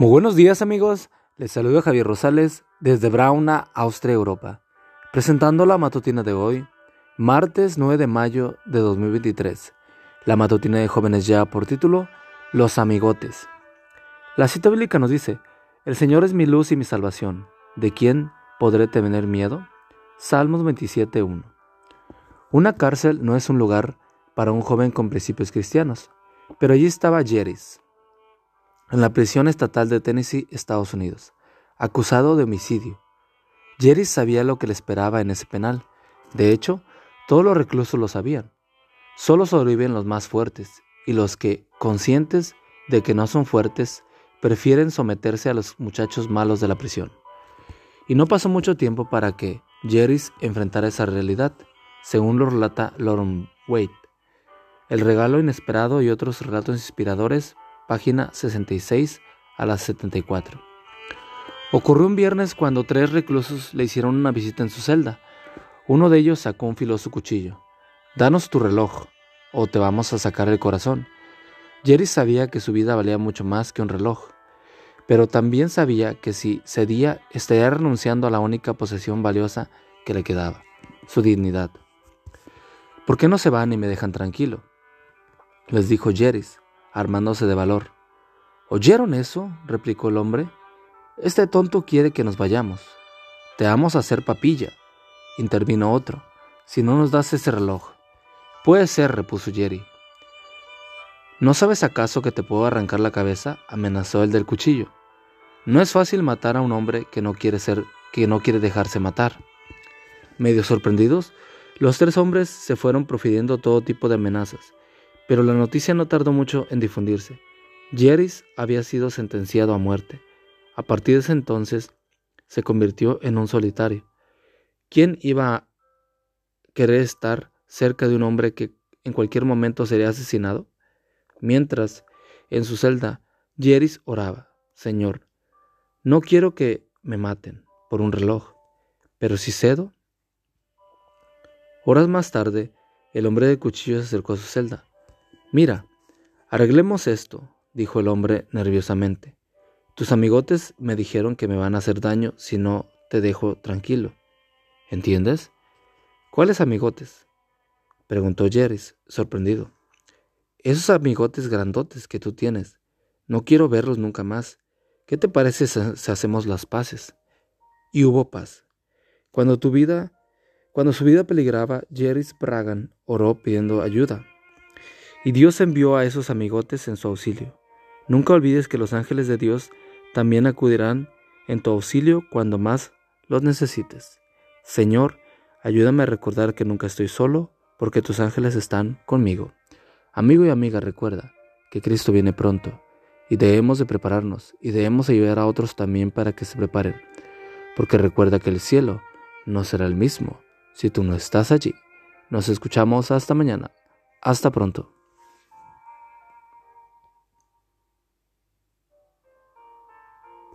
Muy buenos días amigos, les saludo Javier Rosales desde Brauna, Austria, Europa, presentando la matutina de hoy, martes 9 de mayo de 2023. La matutina de jóvenes ya por título, Los amigotes. La cita bíblica nos dice, El Señor es mi luz y mi salvación, ¿de quién podré tener miedo? Salmos 27.1. Una cárcel no es un lugar para un joven con principios cristianos, pero allí estaba Jeris, en la prisión estatal de Tennessee, Estados Unidos, acusado de homicidio. Jerry sabía lo que le esperaba en ese penal. De hecho, todos los reclusos lo sabían. Solo sobreviven los más fuertes y los que, conscientes de que no son fuertes, prefieren someterse a los muchachos malos de la prisión. Y no pasó mucho tiempo para que Jerry enfrentara esa realidad, según lo relata Lauren Wade. El regalo inesperado y otros relatos inspiradores página 66 a las 74. Ocurrió un viernes cuando tres reclusos le hicieron una visita en su celda. Uno de ellos sacó un filoso cuchillo. Danos tu reloj, o te vamos a sacar el corazón. Jerry sabía que su vida valía mucho más que un reloj, pero también sabía que si cedía estaría renunciando a la única posesión valiosa que le quedaba, su dignidad. ¿Por qué no se van y me dejan tranquilo? Les dijo Jerry armándose de valor. ¿Oyeron eso? replicó el hombre. Este tonto quiere que nos vayamos. Te vamos a hacer papilla, intervino otro, si no nos das ese reloj. Puede ser, repuso Jerry. ¿No sabes acaso que te puedo arrancar la cabeza? amenazó el del cuchillo. No es fácil matar a un hombre que no quiere ser, que no quiere dejarse matar. Medio sorprendidos, los tres hombres se fueron profiriendo todo tipo de amenazas, pero la noticia no tardó mucho en difundirse. Jeris había sido sentenciado a muerte. A partir de ese entonces se convirtió en un solitario. ¿Quién iba a querer estar cerca de un hombre que en cualquier momento sería asesinado? Mientras, en su celda, Jeris oraba, Señor, no quiero que me maten por un reloj, pero si cedo. Horas más tarde, el hombre de cuchillo se acercó a su celda. Mira, arreglemos esto, dijo el hombre nerviosamente. Tus amigotes me dijeron que me van a hacer daño si no te dejo tranquilo. ¿Entiendes? ¿Cuáles amigotes? preguntó Jerry, sorprendido. Esos amigotes grandotes que tú tienes. No quiero verlos nunca más. ¿Qué te parece si hacemos las paces? Y hubo paz. Cuando tu vida, cuando su vida peligraba, Jerry Bragan oró pidiendo ayuda. Y Dios envió a esos amigotes en su auxilio. Nunca olvides que los ángeles de Dios también acudirán en tu auxilio cuando más los necesites. Señor, ayúdame a recordar que nunca estoy solo, porque tus ángeles están conmigo. Amigo y amiga, recuerda que Cristo viene pronto, y debemos de prepararnos, y debemos ayudar a otros también para que se preparen, porque recuerda que el cielo no será el mismo si tú no estás allí. Nos escuchamos hasta mañana. Hasta pronto.